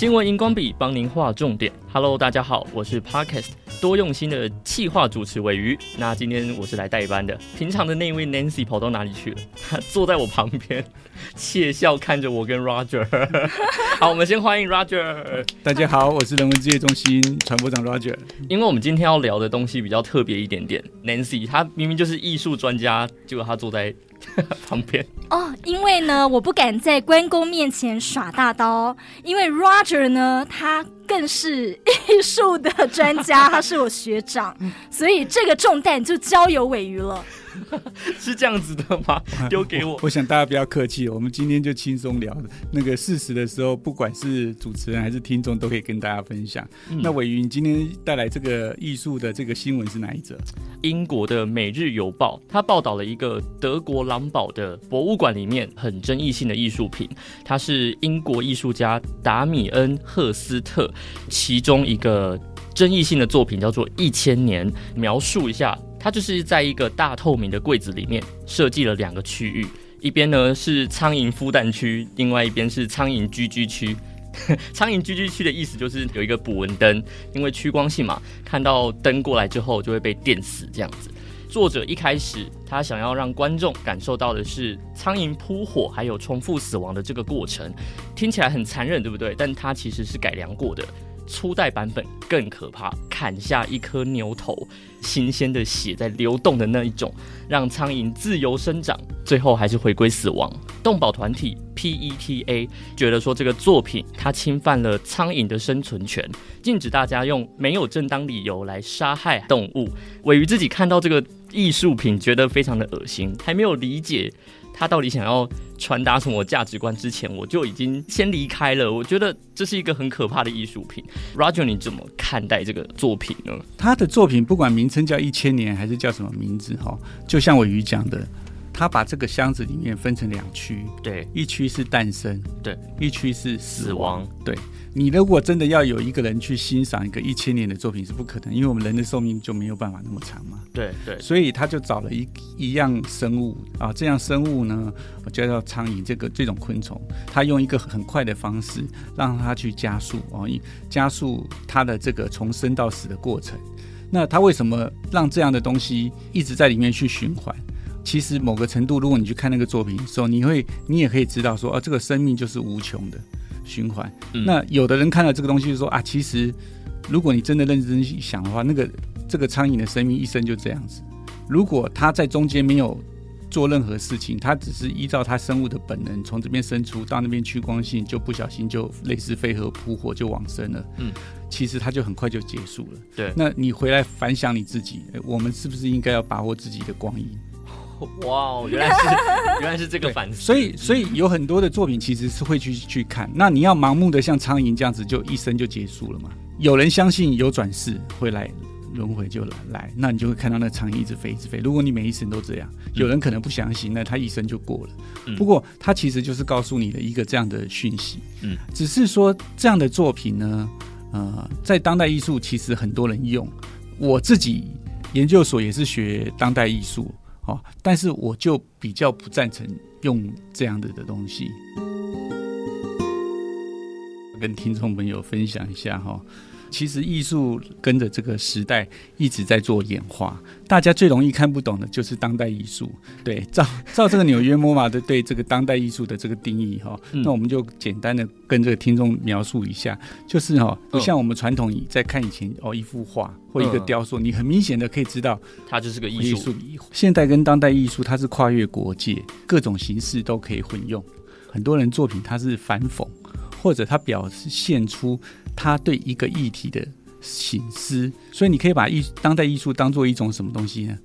新闻荧光笔帮您画重点。Hello，大家好，我是 Podcast 多用心的企划主持尾鱼。那今天我是来代班的，平常的那位 Nancy 跑到哪里去了？她坐在我旁边，窃笑看着我跟 Roger。好，我们先欢迎 Roger。大家好，我是人文之夜中心传播长 Roger。因为我们今天要聊的东西比较特别一点点，Nancy 她明明就是艺术专家，结果她坐在。旁边哦，因为呢，我不敢在关公面前耍大刀，因为 Roger 呢，他更是艺术的专家，他是我学长，所以这个重担就交由尾鱼了。是这样子的吗？丢给我。我。我想大家不要客气，我们今天就轻松聊。那个事实的时候，不管是主持人还是听众，都可以跟大家分享。嗯、那伟云，今天带来这个艺术的这个新闻是哪一则？英国的《每日邮报》它报道了一个德国狼堡的博物馆里面很争议性的艺术品，它是英国艺术家达米恩·赫斯特其中一个争议性的作品，叫做《一千年》。描述一下。它就是在一个大透明的柜子里面设计了两个区域，一边呢是苍蝇孵蛋区，另外一边是苍蝇居居区。苍蝇居居区的意思就是有一个捕蚊灯，因为趋光性嘛，看到灯过来之后就会被电死这样子。作者一开始他想要让观众感受到的是苍蝇扑火还有重复死亡的这个过程，听起来很残忍，对不对？但它其实是改良过的。初代版本更可怕，砍下一颗牛头，新鲜的血在流动的那一种，让苍蝇自由生长，最后还是回归死亡。动保团体 PETA 觉得说这个作品它侵犯了苍蝇的生存权，禁止大家用没有正当理由来杀害动物。尾鱼自己看到这个艺术品，觉得非常的恶心，还没有理解。他到底想要传达什么价值观？之前我就已经先离开了。我觉得这是一个很可怕的艺术品。Roger，你怎么看待这个作品呢？他的作品不管名称叫一千年还是叫什么名字，哈，就像我鱼讲的，他把这个箱子里面分成两区，对，一区是诞生，对，一区是死亡，对。你如果真的要有一个人去欣赏一个一千年的作品是不可能，因为我们人的寿命就没有办法那么长嘛。对对，所以他就找了一一样生物啊，这样生物呢，我叫做苍蝇这个这种昆虫，他用一个很快的方式让它去加速哦，加速它的这个从生到死的过程。那他为什么让这样的东西一直在里面去循环？其实某个程度，如果你去看那个作品的时候，你会你也可以知道说，啊，这个生命就是无穷的。循环。那有的人看到这个东西就说啊，其实如果你真的认真去想的话，那个这个苍蝇的生命一生就这样子。如果它在中间没有做任何事情，它只是依照它生物的本能从这边生出，到那边趋光性就不小心就类似飞蛾扑火就往生了。嗯，其实它就很快就结束了。对，那你回来反想你自己，我们是不是应该要把握自己的光阴？哇哦，原来是 原来是这个反思，所以所以有很多的作品其实是会去去看。那你要盲目的像苍蝇这样子就一生就结束了嘛？有人相信有转世会来轮回就来来，那你就会看到那苍蝇一直飞一直飞。如果你每一生都这样，有人可能不相信，那他一生就过了。嗯、不过他其实就是告诉你的一个这样的讯息。嗯，只是说这样的作品呢，呃，在当代艺术其实很多人用。我自己研究所也是学当代艺术。但是我就比较不赞成用这样的的东西，跟听众朋友分享一下哈。其实艺术跟着这个时代一直在做演化，大家最容易看不懂的就是当代艺术。对，照照这个纽约 MoMA 的对这个当代艺术的这个定义哈，嗯、那我们就简单的跟这个听众描述一下，就是哈，不像我们传统在看以前哦一幅画或一个雕塑，你很明显的可以知道它就是个艺术。现代跟当代艺术它是跨越国界，各种形式都可以混用。很多人作品它是反讽，或者他表现出。他对一个议题的醒思，所以你可以把艺当代艺术当做一种什么东西呢？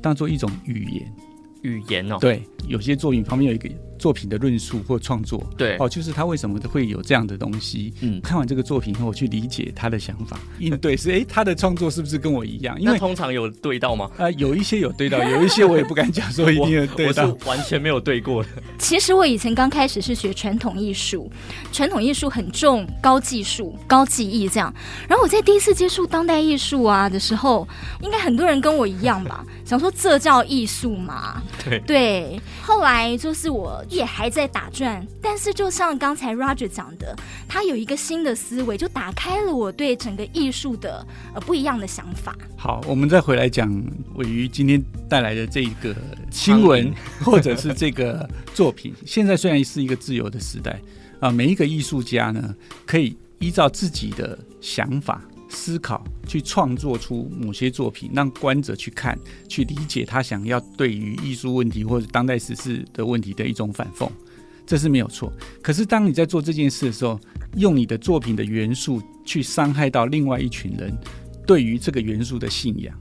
当做一种语言，语言哦。对，有些作品旁边有一个。作品的论述或创作，对哦，就是他为什么会有这样的东西？嗯，看完这个作品后，我去理解他的想法，应对是哎，他的创作是不是跟我一样？因为通常有对到吗？啊、呃，有一些有对到，有一些我也不敢讲说一定有对到，我，我是完全没有对过的。其实我以前刚开始是学传统艺术，传统艺术很重高技术、高技艺这样。然后我在第一次接触当代艺术啊的时候，应该很多人跟我一样吧，想说这叫艺术嘛？对对，后来就是我也还在打转，但是就像刚才 Roger 讲的，他有一个新的思维，就打开了我对整个艺术的呃不一样的想法。好，我们再回来讲玮瑜今天带来的这个新闻或者是这个作品。现在虽然是一个自由的时代啊，每一个艺术家呢可以依照自己的想法。思考去创作出某些作品，让观者去看、去理解他想要对于艺术问题或者当代时事的问题的一种反讽，这是没有错。可是当你在做这件事的时候，用你的作品的元素去伤害到另外一群人对于这个元素的信仰，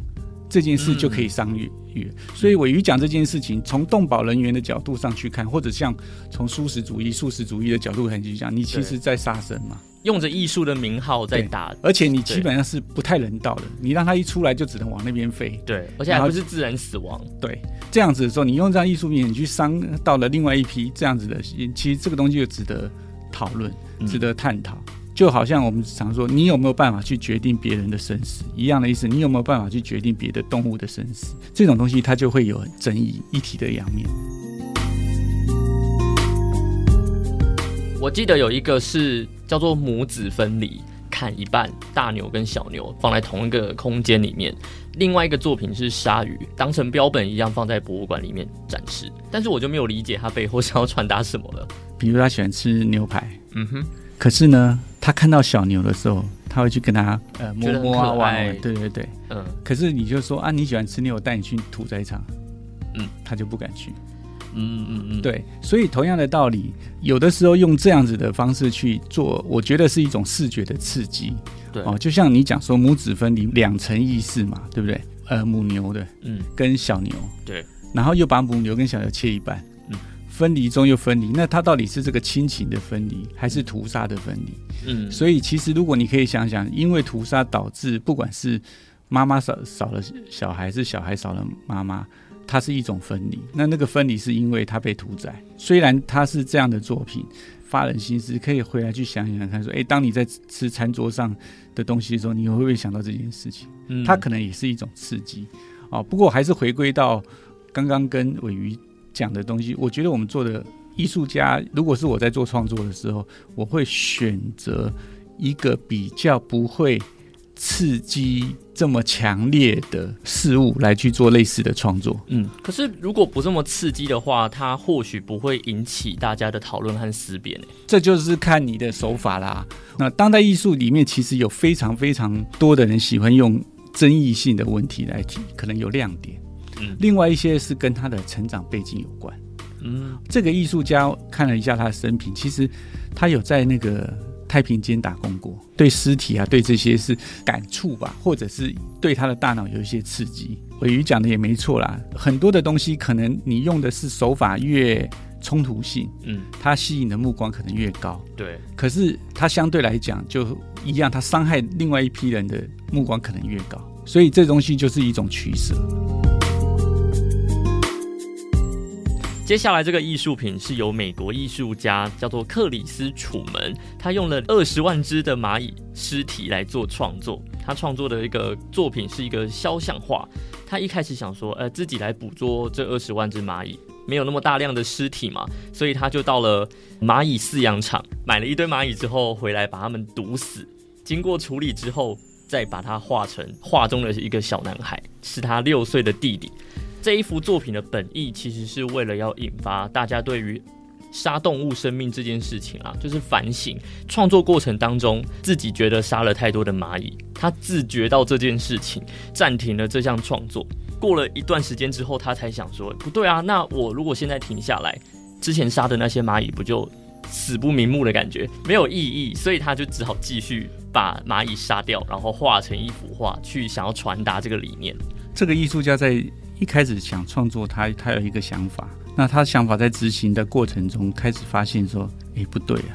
这件事就可以伤越越。所以玮瑜讲这件事情，从动保人员的角度上去看，或者像从素食主义、素食主义的角度来去讲，你其实在杀生嘛。用着艺术的名号在打，而且你基本上是不太人道的。你让它一出来就只能往那边飞，对，而且还不是自然死亡。对，这样子的时候，你用这样艺术品，你去伤到了另外一批这样子的，其实这个东西就值得讨论，值得探讨。嗯。就好像我们常说，你有没有办法去决定别人的生死一样的意思？你有没有办法去决定别的动物的生死？这种东西它就会有争议，一体的两面。我记得有一个是叫做母子分离，砍一半，大牛跟小牛放在同一个空间里面。另外一个作品是鲨鱼，当成标本一样放在博物馆里面展示。但是我就没有理解他背后想要传达什么了。比如他喜欢吃牛排，嗯哼，可是呢，他看到小牛的时候，他会去跟他呃摸摸啊玩，对对对，嗯。可是你就说啊，你喜欢吃牛，我带你去屠宰场，嗯，他就不敢去。嗯嗯嗯，对，所以同样的道理，有的时候用这样子的方式去做，我觉得是一种视觉的刺激。对哦，就像你讲说母子分离两层意思嘛，对不对？呃，母牛的，嗯，跟小牛，对，然后又把母牛跟小牛切一半，嗯，分离中又分离，那它到底是这个亲情的分离，还是屠杀的分离？嗯，所以其实如果你可以想想，因为屠杀导致不管是妈妈少少了小孩，是小孩少了妈妈。它是一种分离，那那个分离是因为它被屠宰。虽然它是这样的作品，发人心思，可以回来去想想看，说，哎，当你在吃餐桌上的东西的时候，你会不会想到这件事情？嗯，它可能也是一种刺激。哦，不过还是回归到刚刚跟玮瑜讲的东西，我觉得我们做的艺术家，如果是我在做创作的时候，我会选择一个比较不会。刺激这么强烈的事物来去做类似的创作，嗯，可是如果不这么刺激的话，它或许不会引起大家的讨论和思辨。这就是看你的手法啦。那当代艺术里面其实有非常非常多的人喜欢用争议性的问题来提，可能有亮点。嗯，另外一些是跟他的成长背景有关。嗯，这个艺术家看了一下他的生平，其实他有在那个。太平间打工过，对尸体啊，对这些是感触吧，或者是对他的大脑有一些刺激。尾鱼讲的也没错啦，很多的东西可能你用的是手法越冲突性，嗯，它吸引的目光可能越高，对。可是它相对来讲就一样，它伤害另外一批人的目光可能越高，所以这东西就是一种取舍。接下来这个艺术品是由美国艺术家叫做克里斯·楚门，他用了二十万只的蚂蚁尸体来做创作。他创作的一个作品是一个肖像画。他一开始想说，呃，自己来捕捉这二十万只蚂蚁，没有那么大量的尸体嘛，所以他就到了蚂蚁饲养场，买了一堆蚂蚁之后回来把它们毒死，经过处理之后，再把它画成画中的一个小男孩，是他六岁的弟弟。这一幅作品的本意其实是为了要引发大家对于杀动物生命这件事情啊，就是反省。创作过程当中，自己觉得杀了太多的蚂蚁，他自觉到这件事情，暂停了这项创作。过了一段时间之后，他才想说：不对啊，那我如果现在停下来，之前杀的那些蚂蚁不就死不瞑目的感觉，没有意义。所以他就只好继续把蚂蚁杀掉，然后画成一幅画，去想要传达这个理念。这个艺术家在。一开始想创作他，他他有一个想法。那他想法在执行的过程中，开始发现说：“哎，不对啊，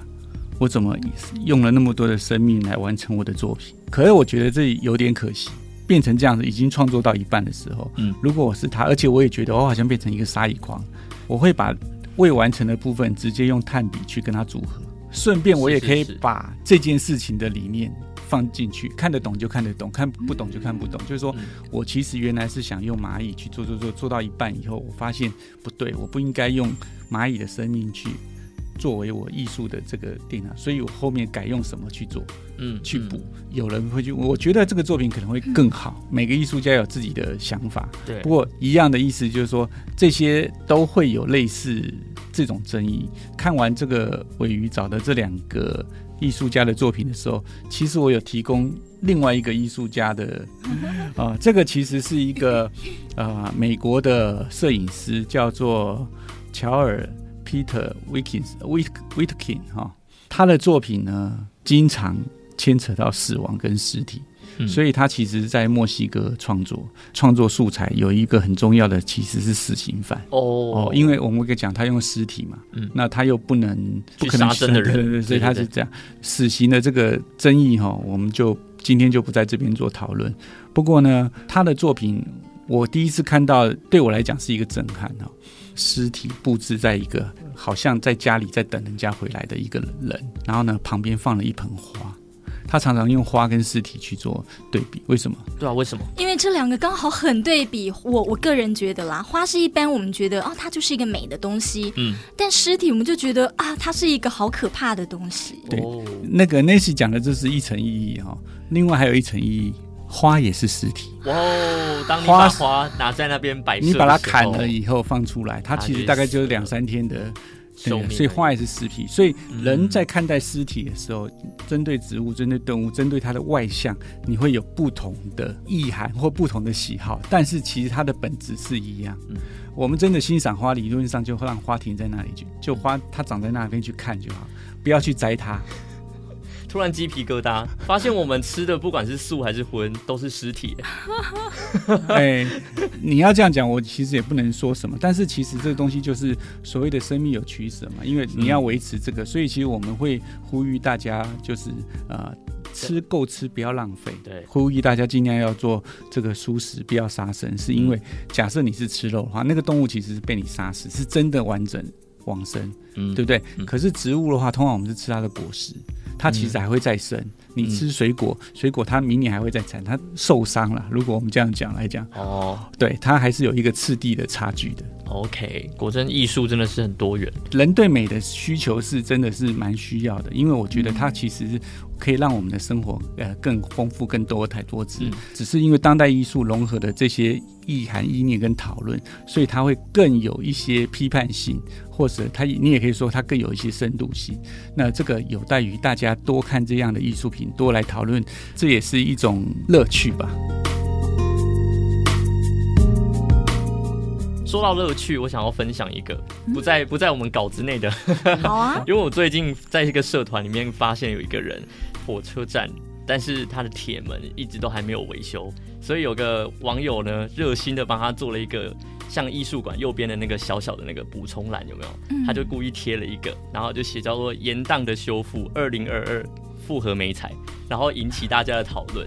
我怎么用了那么多的生命来完成我的作品？可是我觉得这有点可惜，变成这样子，已经创作到一半的时候，嗯，如果我是他，而且我也觉得我好像变成一个杀蚁狂，我会把未完成的部分直接用炭笔去跟他组合，顺便我也可以把这件事情的理念。”放进去，看得懂就看得懂，看不懂就看不懂。就是说我其实原来是想用蚂蚁去做做做，做到一半以后，我发现不对，我不应该用蚂蚁的生命去作为我艺术的这个点啊，所以我后面改用什么去做？嗯，去补。有人会去，我觉得这个作品可能会更好。每个艺术家有自己的想法，对。不过一样的意思就是说，这些都会有类似这种争议。看完这个尾鱼找的这两个艺术家的作品的时候，其实我有提供另外一个艺术家的啊、呃，这个其实是一个呃美国的摄影师，叫做乔尔 Peter Witkins Wit Witkin 哈，他的作品呢经常牵扯到死亡跟尸体。嗯、所以他其实，在墨西哥创作创作素材有一个很重要的，其实是死刑犯哦哦，因为我们可以讲他用尸体嘛，嗯，那他又不能不可能杀生的人，对对对，所以他是这样。死刑的这个争议哈，我们就今天就不在这边做讨论。不过呢，他的作品我第一次看到，对我来讲是一个震撼哈。尸体布置在一个好像在家里在等人家回来的一个人，然后呢，旁边放了一盆花。他常常用花跟尸体去做对比，为什么？对啊，为什么？因为这两个刚好很对比。我我个人觉得啦，花是一般我们觉得哦，它就是一个美的东西，嗯，但尸体我们就觉得啊，它是一个好可怕的东西。对，哦、那个 Nancy 讲的这是一层意义哈、哦，另外还有一层意义，花也是尸体。哇哦，当你把花拿在那边摆设，你把它砍了以后放出来，它其实大概就是两三天的。对，所以花也是尸体，所以人在看待尸体的时候，针、嗯、对植物、针对动物、针对它的外向，你会有不同的意涵或不同的喜好，但是其实它的本质是一样。嗯、我们真的欣赏花，理论上就会让花停在那里去，就花它长在那边去看就好，不要去摘它。突然鸡皮疙瘩，发现我们吃的不管是素还是荤，都是尸体。哎，你要这样讲，我其实也不能说什么。但是其实这个东西就是所谓的生命有取舍嘛，因为你要维持这个，所以其实我们会呼吁大家就是呃吃够吃，不要浪费。对，呼吁大家尽量要做这个蔬食，不要杀生。是因为假设你是吃肉的话，那个动物其实是被你杀死，是真的完整往生，嗯，对不对？可是植物的话，通常我们是吃它的果实。它其实还会再生。你吃水果，嗯、水果它明年还会再产，它受伤了。如果我们这样讲来讲，哦，对，它还是有一个次第的差距的。OK，果真艺术真的是很多元。人对美的需求是真的是蛮需要的，因为我觉得它其实可以让我们的生活呃更丰富、更多彩多姿。嗯、只是因为当代艺术融合的这些意涵、意念跟讨论，所以它会更有一些批判性，或者它你也可以说它更有一些深度性。那这个有待于大家多看这样的艺术品。多来讨论，这也是一种乐趣吧。说到乐趣，我想要分享一个不在不在我们稿子内的。好啊，因为我最近在一个社团里面发现有一个人，火车站，但是他的铁门一直都还没有维修，所以有个网友呢热心的帮他做了一个像艺术馆右边的那个小小的那个补充栏，有没有？他就故意贴了一个，然后就写叫做“延宕的修复二零二二”。复合美彩，然后引起大家的讨论，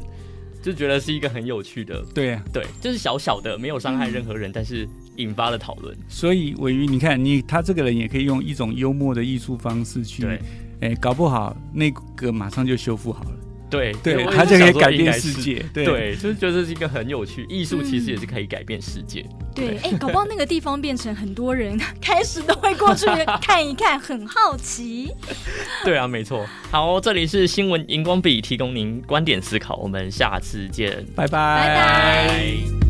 就觉得是一个很有趣的，对啊，对，就是小小的，没有伤害任何人，嗯、但是引发了讨论。所以鮪鱼，你看你他这个人也可以用一种幽默的艺术方式去，哎对，搞不好那个马上就修复好了。对对，他就可以改变世界。对，对，就是觉得是一个很有趣，艺术其实也是可以改变世界。嗯、对，哎，搞不好那个地方变成很多人开始都会过去看一看，很好奇。对啊，没错。好，这里是新闻荧光笔，提供您观点思考。我们下次见，拜拜。拜拜。